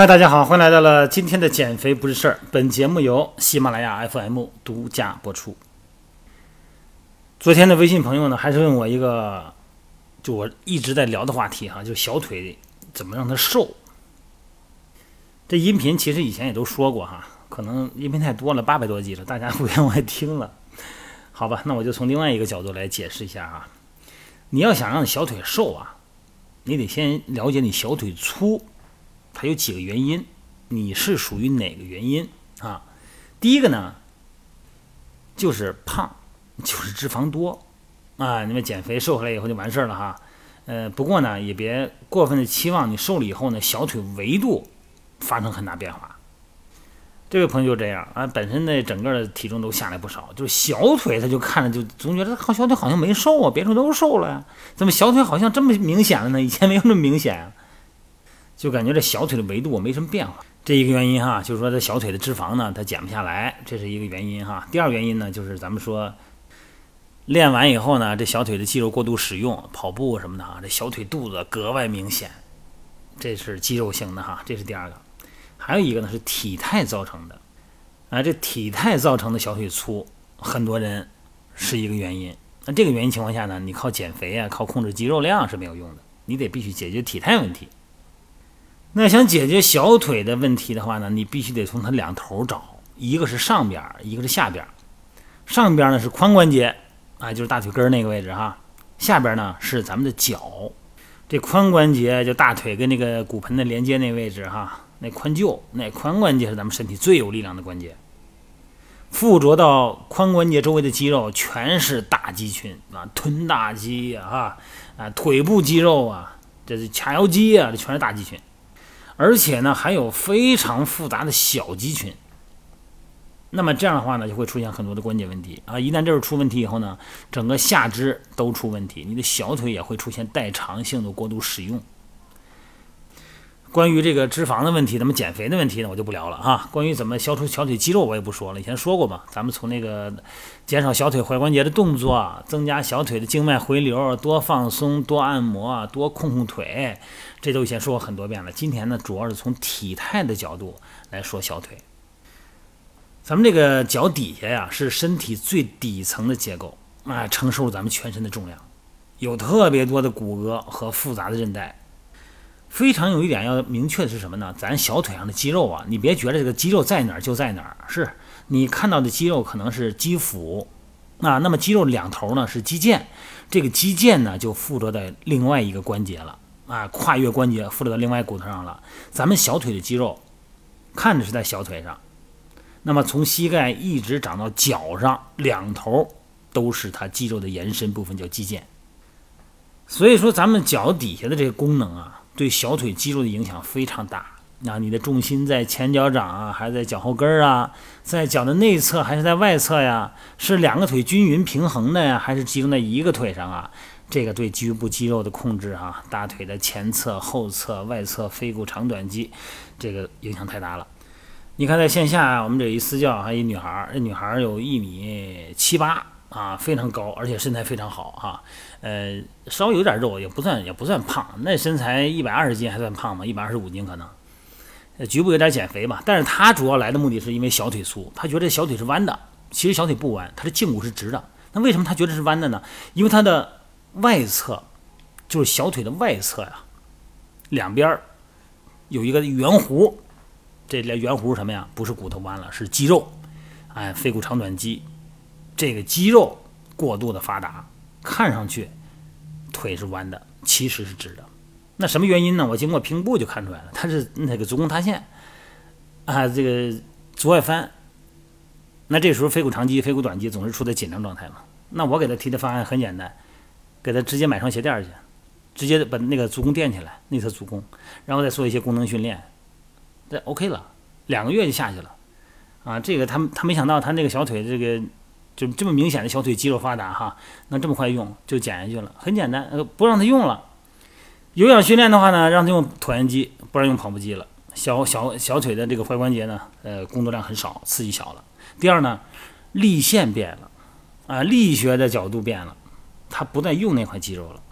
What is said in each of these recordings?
嗨，大家好，欢迎来到了今天的减肥不是事儿。本节目由喜马拉雅 FM 独家播出。昨天的微信朋友呢，还是问我一个，就我一直在聊的话题哈，就小腿怎么让它瘦。这音频其实以前也都说过哈，可能音频太多了，八百多集了，大家不愿意听了。好吧，那我就从另外一个角度来解释一下哈。你要想让小腿瘦啊，你得先了解你小腿粗。它有几个原因，你是属于哪个原因啊？第一个呢，就是胖，就是脂肪多啊。你们减肥瘦下来以后就完事儿了哈。呃，不过呢，也别过分的期望你瘦了以后呢，小腿维度发生很大变化。这位朋友就这样啊，本身的整个的体重都下来不少，就是小腿他就看着就总觉得靠小腿好像没瘦啊，别处都瘦了呀，怎么小腿好像这么明显了呢？以前没有那么明显。就感觉这小腿的维度没什么变化，这一个原因哈，就是说这小腿的脂肪呢，它减不下来，这是一个原因哈。第二原因呢，就是咱们说练完以后呢，这小腿的肌肉过度使用，跑步什么的啊，这小腿肚子格外明显，这是肌肉型的哈，这是第二个。还有一个呢是体态造成的，啊，这体态造成的小腿粗，很多人是一个原因。那这个原因情况下呢，你靠减肥啊，靠控制肌肉量是没有用的，你得必须解决体态问题。那想解决小腿的问题的话呢，你必须得从它两头找，一个是上边，一个是下边。上边呢是髋关节啊，就是大腿根那个位置哈。下边呢是咱们的脚，这髋关节就大腿跟那个骨盆的连接那位置哈，那髋臼，那髋关节是咱们身体最有力量的关节。附着到髋关节周围的肌肉全是大肌群啊，臀大肌啊，啊腿部肌肉啊，这是髂腰肌啊，这全是大肌群。而且呢，还有非常复杂的小肌群。那么这样的话呢，就会出现很多的关节问题啊！一旦这儿出问题以后呢，整个下肢都出问题，你的小腿也会出现代偿性的过度使用。关于这个脂肪的问题，咱们减肥的问题呢，我就不聊了哈。关于怎么消除小腿肌肉，我也不说了。以前说过嘛，咱们从那个减少小腿踝关节的动作，增加小腿的静脉回流，多放松，多按摩，多控控腿，这都以前说过很多遍了。今天呢，主要是从体态的角度来说小腿。咱们这个脚底下呀，是身体最底层的结构啊，承受咱们全身的重量，有特别多的骨骼和复杂的韧带。非常有一点要明确的是什么呢？咱小腿上的肌肉啊，你别觉得这个肌肉在哪儿就在哪儿，是你看到的肌肉可能是肌腹啊，那么肌肉两头呢是肌腱，这个肌腱呢就附着在另外一个关节了啊，跨越关节附着到另外骨头上了。咱们小腿的肌肉看着是在小腿上，那么从膝盖一直长到脚上，两头都是它肌肉的延伸部分，叫肌腱。所以说，咱们脚底下的这个功能啊。对小腿肌肉的影响非常大。那你的重心在前脚掌啊，还是在脚后跟儿啊？在脚的内侧还是在外侧呀？是两个腿均匀平衡的呀，还是集中在一个腿上啊？这个对局部肌肉的控制啊，大腿的前侧、后侧、外侧、腓骨长短肌，这个影响太大了。你看，在线下啊我们这一私教，还一女孩儿，这女孩儿有一米七八。啊，非常高，而且身材非常好哈，呃，稍微有点肉，也不算也不算胖，那身材一百二十斤还算胖吗？一百二十五斤可能，呃，局部有点减肥吧。但是他主要来的目的是因为小腿粗，他觉得小腿是弯的，其实小腿不弯，他的胫骨是直的。那为什么他觉得是弯的呢？因为他的外侧，就是小腿的外侧呀，两边有一个圆弧，这连圆弧是什么呀？不是骨头弯了，是肌肉，哎，腓骨长短肌。这个肌肉过度的发达，看上去腿是弯的，其实是直的。那什么原因呢？我经过评估就看出来了，它是那个足弓塌陷啊，这个足外翻。那这时候腓骨长肌、腓骨短肌总是处在紧张状态嘛。那我给他提的方案很简单，给他直接买双鞋垫去，直接把那个足弓垫起来，内侧足弓，然后再做一些功能训练，这 OK 了，两个月就下去了。啊，这个他他没想到他那个小腿这个。就这么明显的小腿肌肉发达哈，能这么快用就减下去了，很简单，呃，不让他用了。有氧训练的话呢，让他用椭圆机，不让用跑步机了。小小小腿的这个踝关节呢，呃，工作量很少，刺激小了。第二呢，力线变了，啊，力学的角度变了，他不再用那块肌肉了。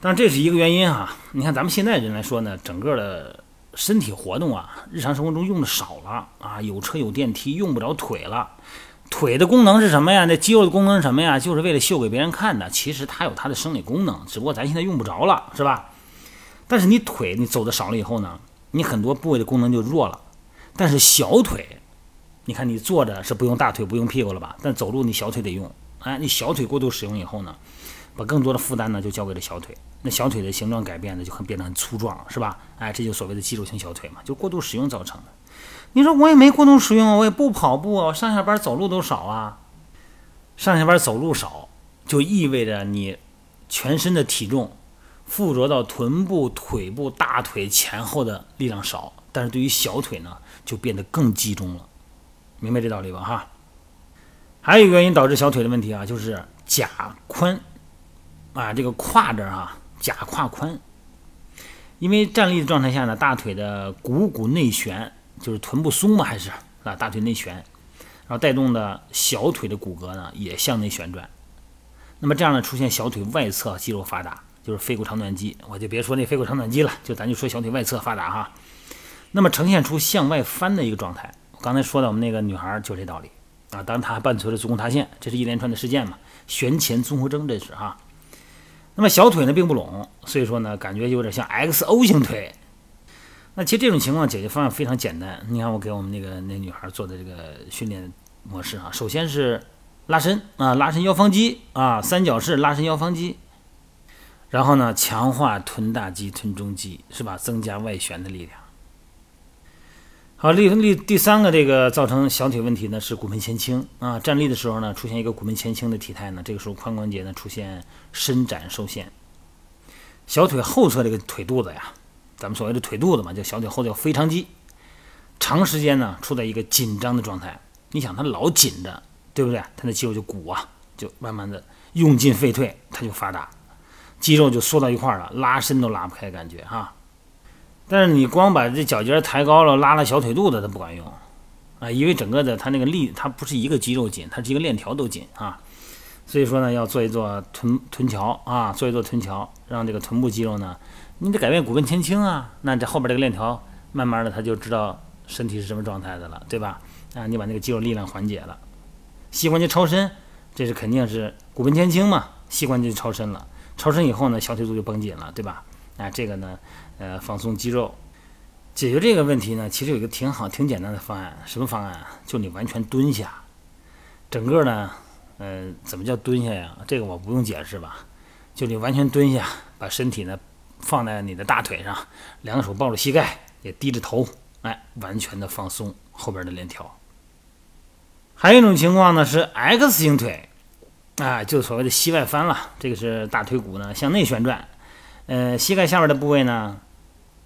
但这是一个原因哈。你看咱们现在人来说呢，整个的身体活动啊，日常生活中用的少了啊，有车有电梯，用不着腿了。腿的功能是什么呀？那肌肉的功能是什么呀？就是为了秀给别人看的。其实它有它的生理功能，只不过咱现在用不着了，是吧？但是你腿你走的少了以后呢，你很多部位的功能就弱了。但是小腿，你看你坐着是不用大腿不用屁股了吧？但走路你小腿得用。哎，你小腿过度使用以后呢，把更多的负担呢就交给了小腿。那小腿的形状改变呢就很变得很粗壮了，是吧？哎，这就所谓的肌肉型小腿嘛，就过度使用造成的。你说我也没过度使用，我也不跑步啊，上下班走路都少啊。上下班走路少，就意味着你全身的体重附着到臀部、腿部、大腿前后的力量少，但是对于小腿呢，就变得更集中了。明白这道理吧？哈。还有一个原因导致小腿的问题啊，就是髂宽啊，这个胯这儿啊，假胯宽。因为站立的状态下呢，大腿的股骨内旋。就是臀部松嘛，还是啊，大腿内旋，然后带动的小腿的骨骼呢也向内旋转，那么这样呢出现小腿外侧肌肉发达，就是腓骨长短肌，我就别说那腓骨长短肌了，就咱就说小腿外侧发达哈，那么呈现出向外翻的一个状态。我刚才说的我们那个女孩就这道理啊，当她伴随着足弓塌陷，这是一连串的事件嘛，旋前综合征这是哈。那么小腿呢并不拢，所以说呢感觉有点像 XO 型腿。那其实这种情况解决方案非常简单，你看我给我们那个那女孩做的这个训练模式啊，首先是拉伸啊，拉伸腰方肌啊，三角式拉伸腰方肌，然后呢强化臀大肌、臀中肌，是吧？增加外旋的力量。好，立立第三个这个造成小腿问题呢是骨盆前倾啊，站立的时候呢出现一个骨盆前倾的体态呢，这个时候髋关节呢出现伸展受限，小腿后侧这个腿肚子呀。咱们所谓的腿肚子嘛，叫小腿后叫腓肠肌，长时间呢处在一个紧张的状态。你想它老紧着，对不对？它的肌肉就鼓啊，就慢慢的用进废退，它就发达，肌肉就缩到一块儿了，拉伸都拉不开，感觉哈。但是你光把这脚尖抬高了，拉拉小腿肚子，它不管用啊，因为整个的它那个力，它不是一个肌肉紧，它是一个链条都紧啊。所以说呢，要做一做臀臀桥啊，做一做臀桥，让这个臀部肌肉呢。你得改变骨盆前倾啊，那这后边这个链条慢慢的他就知道身体是什么状态的了，对吧？啊，你把那个肌肉力量缓解了，膝关节超伸，这是肯定是骨盆前倾嘛，膝关节超伸了，超伸以后呢，小腿肚就绷紧了，对吧？啊，这个呢，呃，放松肌肉，解决这个问题呢，其实有一个挺好、挺简单的方案，什么方案啊？就你完全蹲下，整个呢，呃，怎么叫蹲下呀？这个我不用解释吧？就你完全蹲下，把身体呢。放在你的大腿上，两手抱着膝盖，也低着头，哎，完全的放松后边的链条。还有一种情况呢是 X 型腿，啊，就所谓的膝外翻了。这个是大腿骨呢向内旋转，呃，膝盖下边的部位呢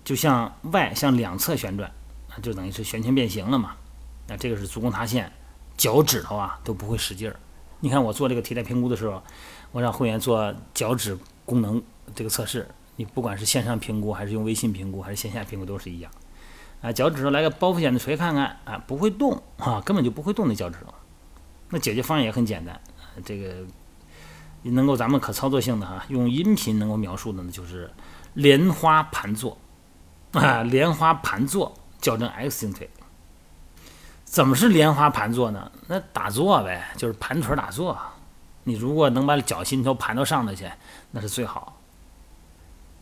就向外向两侧旋转，啊，就等于是旋圈变形了嘛。那这个是足弓塌陷，脚趾头啊都不会使劲儿。你看我做这个体态评估的时候，我让会员做脚趾功能这个测试。你不管是线上评估，还是用微信评估，还是线下评估，都是一样。啊，脚趾头来个包覆显的锤看看，啊，不会动啊，根本就不会动那脚趾头。那解决方案也很简单，这个能够咱们可操作性的哈，用音频能够描述的呢，就是莲花盘坐啊，莲花盘坐矫正 X 型腿。怎么是莲花盘坐呢？那打坐呗，就是盘腿打坐。你如果能把脚心头盘到上头去，那是最好。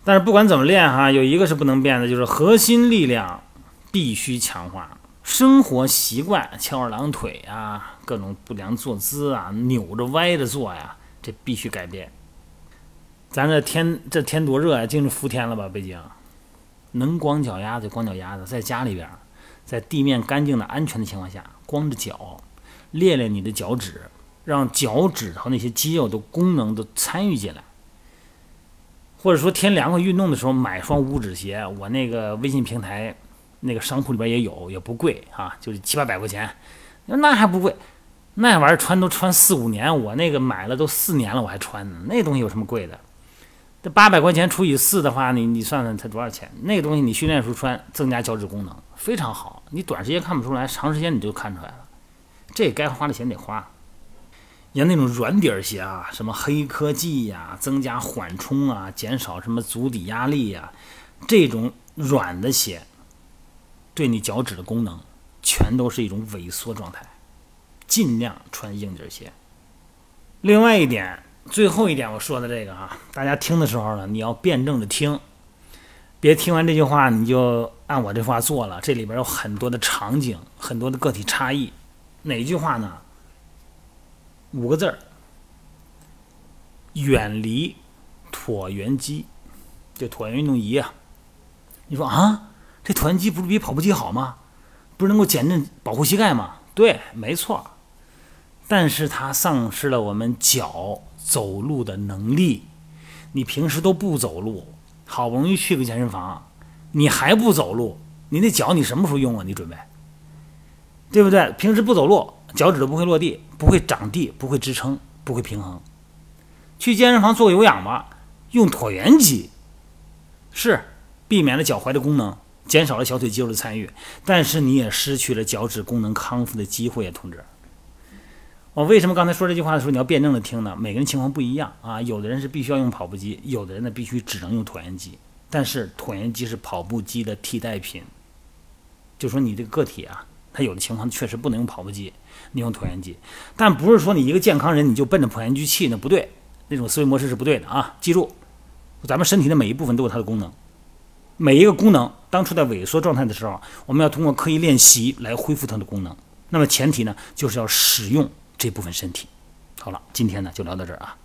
但是不管怎么练哈，有一个是不能变的，就是核心力量必须强化。生活习惯翘二郎腿啊，各种不良坐姿啊，扭着歪着坐呀，这必须改变。咱这天这天多热呀，进入伏天了吧？北京能光脚丫子光脚丫子，在家里边，在地面干净的安全的情况下，光着脚练练你的脚趾，让脚趾头那些肌肉的功能都参与进来。或者说天凉快运动的时候买双五指鞋，我那个微信平台那个商铺里边也有，也不贵啊，就是七八百块钱，那还不贵，那玩意儿穿都穿四五年，我那个买了都四年了，我还穿呢。那东西有什么贵的？这八百块钱除以四的话，你你算算才多少钱？那个东西你训练时候穿，增加脚趾功能非常好，你短时间看不出来，长时间你就看出来了。这该花的钱得花。像那种软底儿鞋啊，什么黑科技呀，增加缓冲啊，减少什么足底压力呀，这种软的鞋，对你脚趾的功能，全都是一种萎缩状态。尽量穿硬底鞋。另外一点，最后一点我说的这个啊，大家听的时候呢，你要辩证的听，别听完这句话你就按我这话做了。这里边有很多的场景，很多的个体差异。哪句话呢？五个字儿：远离椭圆机，就椭圆运动仪啊。你说啊，这椭圆机不是比跑步机好吗？不是能够减震保护膝盖吗？对，没错。但是它丧失了我们脚走路的能力。你平时都不走路，好不容易去个健身房，你还不走路，你那脚你什么时候用啊？你准备，对不对？平时不走路，脚趾都不会落地，不会长地，不会支撑，不会平衡。去健身房做有氧吧，用椭圆机，是避免了脚踝的功能，减少了小腿肌肉的参与，但是你也失去了脚趾功能康复的机会啊，同志。我为什么刚才说这句话的时候你要辩证的听呢？每个人情况不一样啊，有的人是必须要用跑步机，有的人呢必须只能用椭圆机。但是椭圆机是跑步机的替代品，就说你这个个体啊，他有的情况确实不能用跑步机，你用椭圆机。但不是说你一个健康人你就奔着椭圆机去，那不对，那种思维模式是不对的啊！记住，咱们身体的每一部分都有它的功能，每一个功能当处在萎缩状态的时候，我们要通过刻意练习来恢复它的功能。那么前提呢，就是要使用。这部分身体，好了，今天呢就聊到这儿啊。